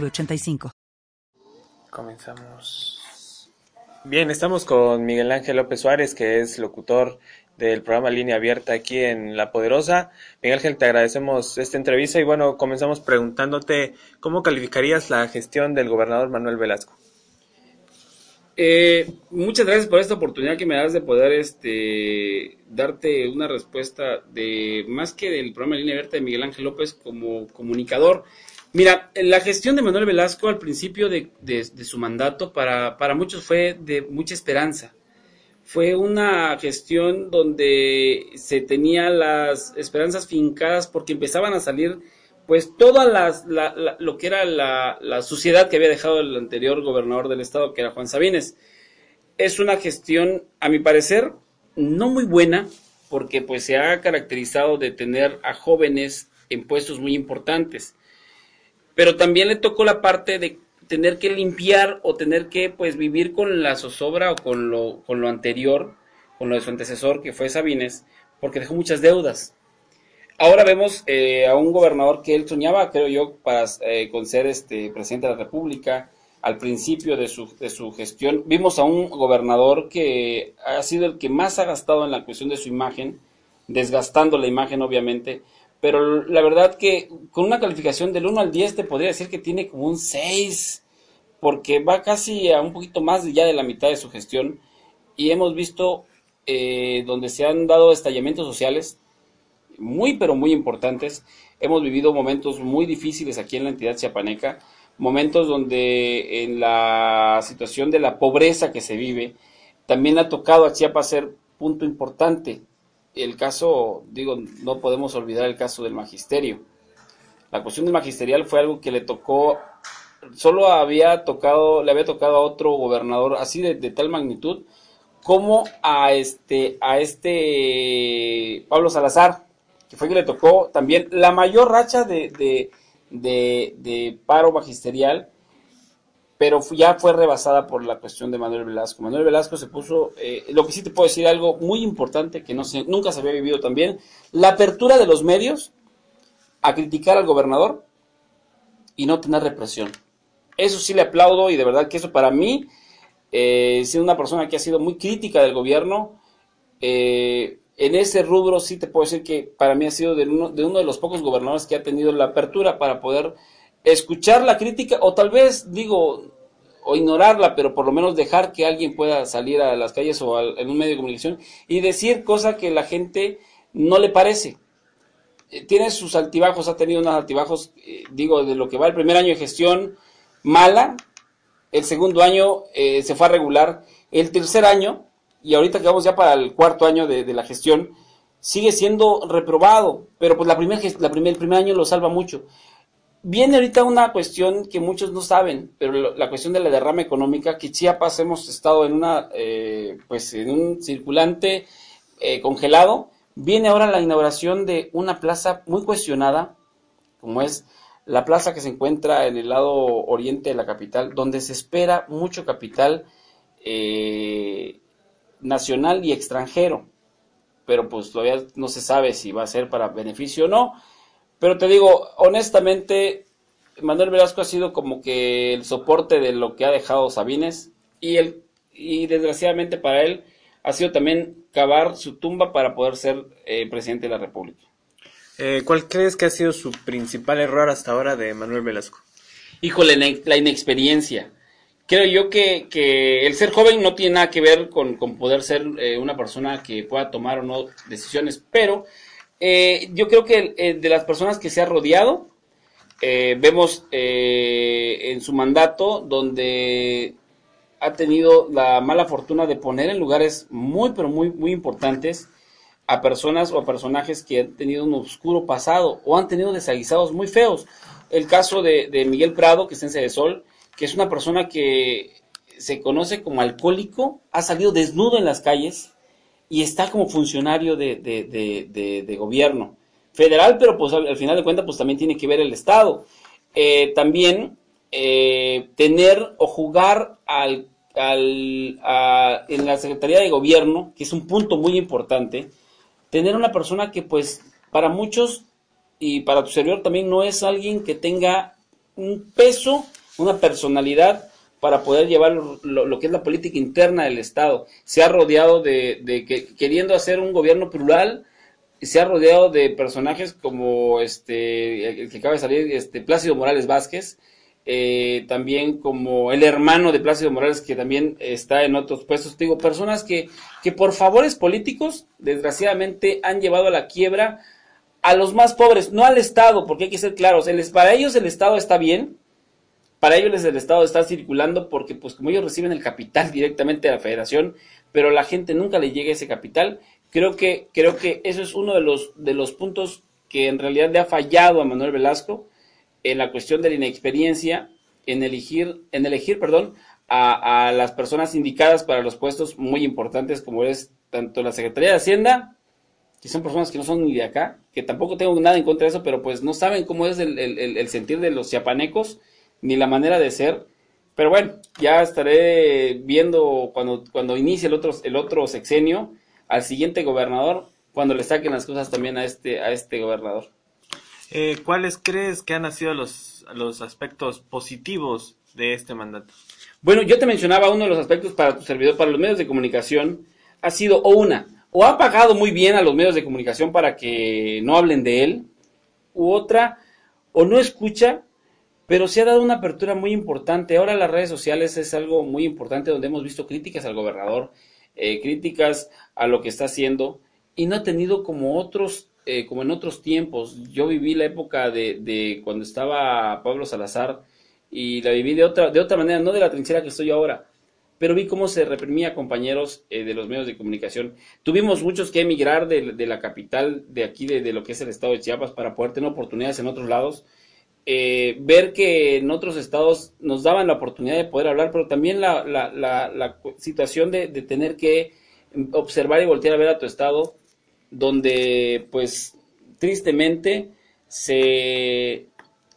906985. Comenzamos. Bien, estamos con Miguel Ángel López Suárez, que es locutor del programa Línea Abierta aquí en La Poderosa. Miguel Ángel, te agradecemos esta entrevista y bueno, comenzamos preguntándote cómo calificarías la gestión del gobernador Manuel Velasco. Eh, muchas gracias por esta oportunidad que me das de poder este, darte una respuesta de más que del programa Línea Abierta de Miguel Ángel López como comunicador. Mira, la gestión de Manuel Velasco al principio de, su mandato para, para muchos fue de mucha esperanza. Fue una gestión donde se tenía las esperanzas fincadas porque empezaban a salir pues toda las, lo que era la, la, suciedad que había dejado el anterior gobernador del estado, que era Juan Sabines. Es una gestión, a mi parecer, no muy buena, porque pues se ha caracterizado de tener a jóvenes en puestos muy importantes. Pero también le tocó la parte de tener que limpiar o tener que pues vivir con la zozobra o con lo, con lo anterior, con lo de su antecesor, que fue Sabines, porque dejó muchas deudas Ahora vemos eh, a un gobernador que él soñaba, creo yo, para eh, con ser este presidente de la República. Al principio de su, de su gestión, vimos a un gobernador que ha sido el que más ha gastado en la cuestión de su imagen, desgastando la imagen, obviamente. Pero la verdad que con una calificación del 1 al 10 te podría decir que tiene como un 6, porque va casi a un poquito más ya de la mitad de su gestión. Y hemos visto eh, donde se han dado estallamientos sociales, muy, pero muy importantes. Hemos vivido momentos muy difíciles aquí en la entidad chiapaneca, momentos donde en la situación de la pobreza que se vive, también ha tocado a Chiapas ser punto importante. El caso, digo, no podemos olvidar el caso del magisterio. La cuestión del magisterial fue algo que le tocó, solo había tocado, le había tocado a otro gobernador así de, de tal magnitud como a este, a este Pablo Salazar, que fue que le tocó también la mayor racha de, de, paro magisterial, pero ya fue rebasada por la cuestión de Manuel Velasco. Manuel Velasco se puso, eh, lo que sí te puedo decir algo muy importante que no se, nunca se había vivido también, la apertura de los medios a criticar al gobernador y no tener represión. Eso sí le aplaudo y de verdad que eso para mí, eh, siendo una persona que ha sido muy crítica del gobierno, eh, en ese rubro sí te puedo decir que para mí ha sido de uno, de uno de los pocos gobernadores que ha tenido la apertura para poder escuchar la crítica o tal vez digo o ignorarla, pero por lo menos dejar que alguien pueda salir a las calles o en un medio de comunicación y decir cosas que la gente no le parece. Eh, tiene sus altibajos, ha tenido unos altibajos, eh, digo, de lo que va el primer año de gestión mala, el segundo año eh, se fue a regular, el tercer año y ahorita que vamos ya para el cuarto año de, la gestión, sigue siendo reprobado, pero pues la primer, la primer, el primer año lo salva mucho. Viene ahorita una cuestión que muchos no saben, pero la cuestión de la derrama económica, que Chiapas hemos estado en una, eh, pues en un circulante eh, congelado, viene ahora la inauguración de una plaza muy cuestionada, como es la plaza que se encuentra en el lado oriente de la capital, donde se espera mucho capital eh, nacional y extranjero. Pero pues todavía no se sabe si va a ser para beneficio o no. Pero te digo, honestamente, Manuel Velasco ha sido como que el soporte de lo que ha dejado Sabines y, el, y desgraciadamente para él ha sido también cavar su tumba para poder ser eh, presidente de la República. Eh, ¿Cuál crees que ha sido su principal error hasta ahora de Manuel Velasco? Híjole, la inexperiencia creo yo que, que, el ser joven no tiene nada que ver con, poder ser eh, una persona que pueda tomar o no decisiones, pero eh, yo creo que eh, de las personas que se ha rodeado, vemos en su mandato donde ha tenido la mala fortuna de poner en lugares muy, pero muy, muy importantes a personas o a personajes que han tenido un oscuro pasado o han tenido desaguisados muy feos. El caso de, de Miguel Prado, que es en Sol, que es una persona que se conoce como alcohólico, ha salido desnudo en las calles y está como funcionario de, de, gobierno federal, pero pues al, final de cuentas pues también tiene que ver el Estado. Eh, también eh, tener o jugar al, al, en la Secretaría de Gobierno, que es un punto muy importante, tener una persona que pues para muchos y para tu servidor también no es alguien que tenga un peso, una personalidad para poder llevar lo, que es la política interna del Estado. Se ha rodeado de, que, queriendo hacer un gobierno plural, se ha rodeado de personajes como este el que acaba de salir, este Plácido Morales Vázquez, eh, también como el hermano de Plácido Morales que también está en otros puestos. Digo, personas que, que por favores políticos, desgraciadamente, han llevado a la quiebra a los más pobres, no al Estado, porque hay que ser claros, para ellos el Estado está bien, para ellos el Estado está circulando porque pues como ellos reciben el capital directamente de la federación, pero la gente nunca le llega ese capital, creo que, creo que eso es uno de los, de los puntos que en realidad le ha fallado a Manuel Velasco en la cuestión de la inexperiencia, en elegir, en elegir, perdón, a, a las personas indicadas para los puestos muy importantes como es tanto la Secretaría de Hacienda que son personas que no son ni de acá, que tampoco tengo nada en contra de eso, pero pues no saben cómo es el, sentir de los chiapanecos, ni la manera de ser. Pero bueno, ya estaré viendo cuando, cuando inicie el otro, el otro sexenio al siguiente gobernador, cuando le saquen las cosas también a este, a este gobernador. Eh, ¿Cuáles crees que han sido los, los aspectos positivos de este mandato? Bueno, yo te mencionaba uno de los aspectos para tu servidor, para los medios de comunicación, ha sido o una, o ha pagado muy bien a los medios de comunicación para que no hablen de él, u otra, o no escucha, pero se ha dado una apertura muy importante. Ahora las redes sociales es algo muy importante donde hemos visto críticas al gobernador, eh, críticas a lo que está haciendo, y no ha tenido como otros, eh, como en otros tiempos. Yo viví la época de, de cuando estaba Pablo Salazar y la viví de otra, de otra manera, no de la trinchera que estoy ahora pero vi cómo se reprimía compañeros eh, de los medios de comunicación. Tuvimos muchos que emigrar de, la capital de aquí, de, lo que es el estado de Chiapas, para poder tener oportunidades en otros lados. Eh, ver que en otros estados nos daban la oportunidad de poder hablar, pero también la, situación de, de, tener que observar y voltear a ver a tu estado, donde pues tristemente se,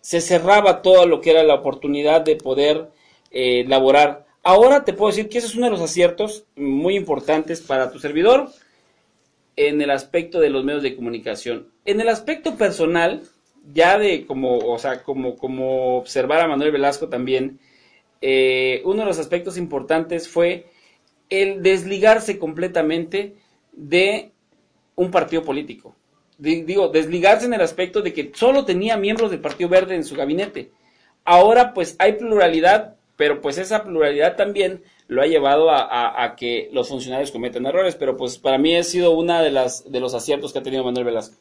se cerraba todo lo que era la oportunidad de poder eh, laborar Ahora te puedo decir que ese es uno de los aciertos muy importantes para tu servidor en el aspecto de los medios de comunicación. En el aspecto personal, ya de como, o sea, como, como observar a Manuel Velasco también, eh, uno de los aspectos importantes fue el desligarse completamente de un partido político. Digo, desligarse en el aspecto de que solo tenía miembros del Partido Verde en su gabinete. Ahora pues hay pluralidad pero pues esa pluralidad también lo ha llevado a, que los funcionarios cometan errores, pero pues para mí ha sido una de las de los aciertos que ha tenido Manuel Velasco.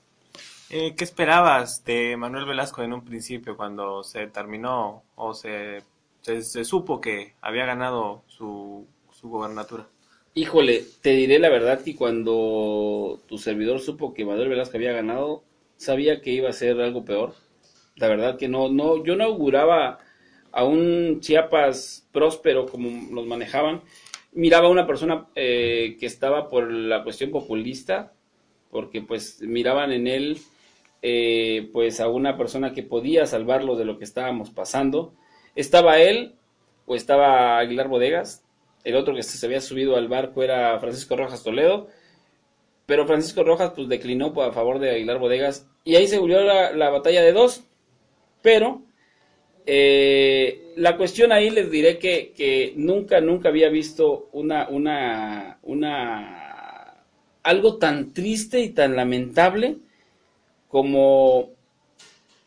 Eh, ¿Qué esperabas de Manuel Velasco en un principio cuando se terminó o se, se, supo que había ganado su, su gobernatura? Híjole, te diré la verdad que cuando tu servidor supo que Manuel Velasco había ganado, sabía que iba a ser algo peor. La verdad que no, no, yo no auguraba a un Chiapas próspero como los manejaban, miraba a una persona eh, que estaba por la cuestión populista, porque pues miraban en él eh, pues a una persona que podía salvarlo de lo que estábamos pasando. Estaba él o estaba Aguilar Bodegas, el otro que se había subido al barco era Francisco Rojas Toledo, pero Francisco Rojas pues declinó a favor de Aguilar Bodegas. Y ahí se volvió la, la batalla de dos, pero eh, la cuestión ahí les diré que, nunca, nunca había visto una, una, una, algo tan triste y tan lamentable como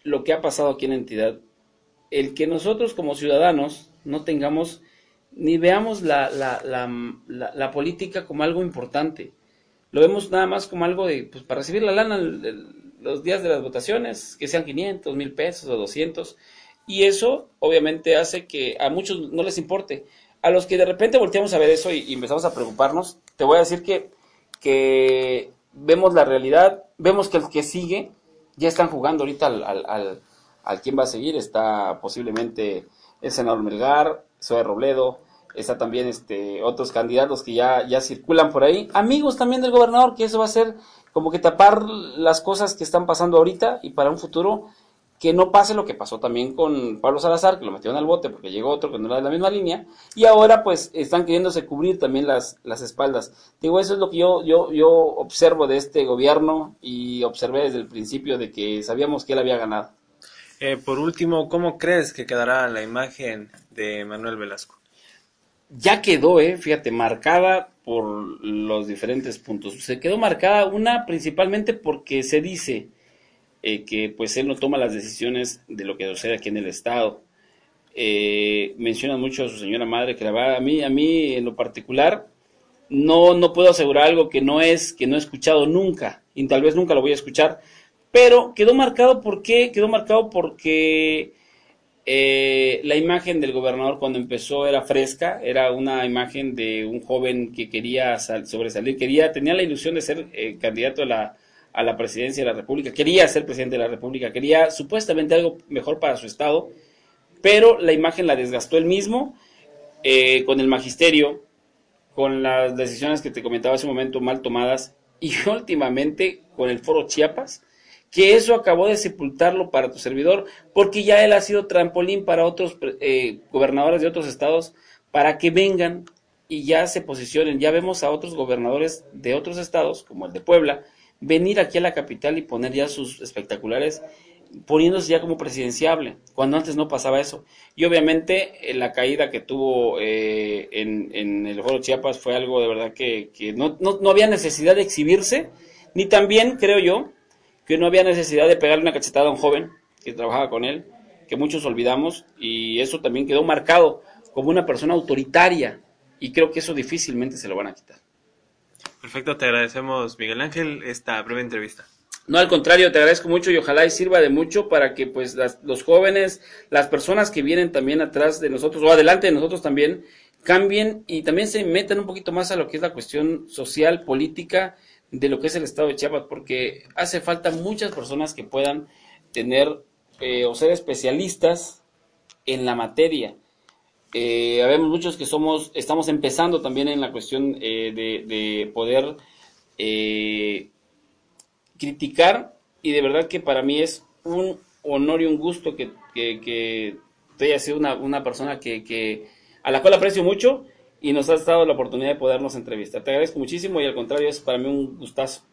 lo que ha pasado aquí en la entidad. El que nosotros como ciudadanos no tengamos ni veamos la, la, la, política como algo importante. Lo vemos nada más como algo de, pues para recibir la lana los días de las votaciones, que sean 500, mil pesos o 200 y eso obviamente hace que a muchos no les importe. A los que de repente volteamos a ver eso y, empezamos a preocuparnos, te voy a decir que, que vemos la realidad, vemos que el que sigue ya están jugando ahorita al, al, al quién va a seguir. Está posiblemente el senador Melgar, Zoe Robledo, está también este otros candidatos que ya, ya circulan por ahí, amigos también del gobernador, que eso va a ser como que tapar las cosas que están pasando ahorita y para un futuro que no pase lo que pasó también con Pablo Salazar, que lo metieron al bote porque llegó otro que no era de la misma línea, y ahora pues están queriéndose cubrir también las, las espaldas. Digo, eso es lo que yo, yo, yo observo de este gobierno y observé desde el principio de que sabíamos que él había ganado. Eh, por último, ¿cómo crees que quedará la imagen de Manuel Velasco? Ya quedó, eh, fíjate, marcada por los diferentes puntos. Se quedó marcada una principalmente porque se dice eh, que pues él no toma las decisiones de lo que sucede aquí en el estado. Eh, mencionan mucho a su señora madre que la va a mí a mí en lo particular no no puedo asegurar algo que no es que no he escuchado nunca y tal vez nunca lo voy a escuchar pero quedó marcado porque quedó marcado porque eh, la imagen del gobernador cuando empezó era fresca, era una imagen de un joven que quería sobresalir, quería, tenía la ilusión de ser eh, candidato a la, a la presidencia de la República, quería ser presidente de la República, quería supuestamente algo mejor para su estado, pero la imagen la desgastó él mismo eh, con el magisterio, con las decisiones que te comentaba hace un momento mal tomadas y últimamente con el foro Chiapas, que eso acabó de sepultarlo para tu servidor, porque ya él ha sido trampolín para otros eh, gobernadores de otros estados para que vengan y ya se posicionen. Ya vemos a otros gobernadores de otros estados, como el de Puebla, venir aquí a la capital y poner ya sus espectaculares, poniéndose ya como presidenciable, cuando antes no pasaba eso. Y obviamente eh, la caída que tuvo eh, en, el Foro Chiapas fue algo de verdad que, no, no, había necesidad de exhibirse, ni también, creo yo, que no había necesidad de pegarle una cachetada a un joven que trabajaba con él, que muchos olvidamos, y eso también quedó marcado como una persona autoritaria, y creo que eso difícilmente se lo van a quitar. Perfecto, te agradecemos, Miguel Ángel, esta breve entrevista. No, al contrario, te agradezco mucho y ojalá y sirva de mucho para que pues los jóvenes, las personas que vienen también atrás de nosotros o adelante de nosotros también, cambien y también se metan un poquito más a lo que es la cuestión social, política de lo que es el estado de Chiapas, porque hace falta muchas personas que puedan tener eh, o ser especialistas en la materia. Eh, habemos muchos que somos, estamos empezando también en la cuestión eh, de, poder eh, criticar y de verdad que para mí es un honor y un gusto que, que, que hayas sido una, una persona que, que, a la cual aprecio mucho y nos has dado la oportunidad de podernos entrevistar. Te agradezco muchísimo y al contrario es para mí un gustazo.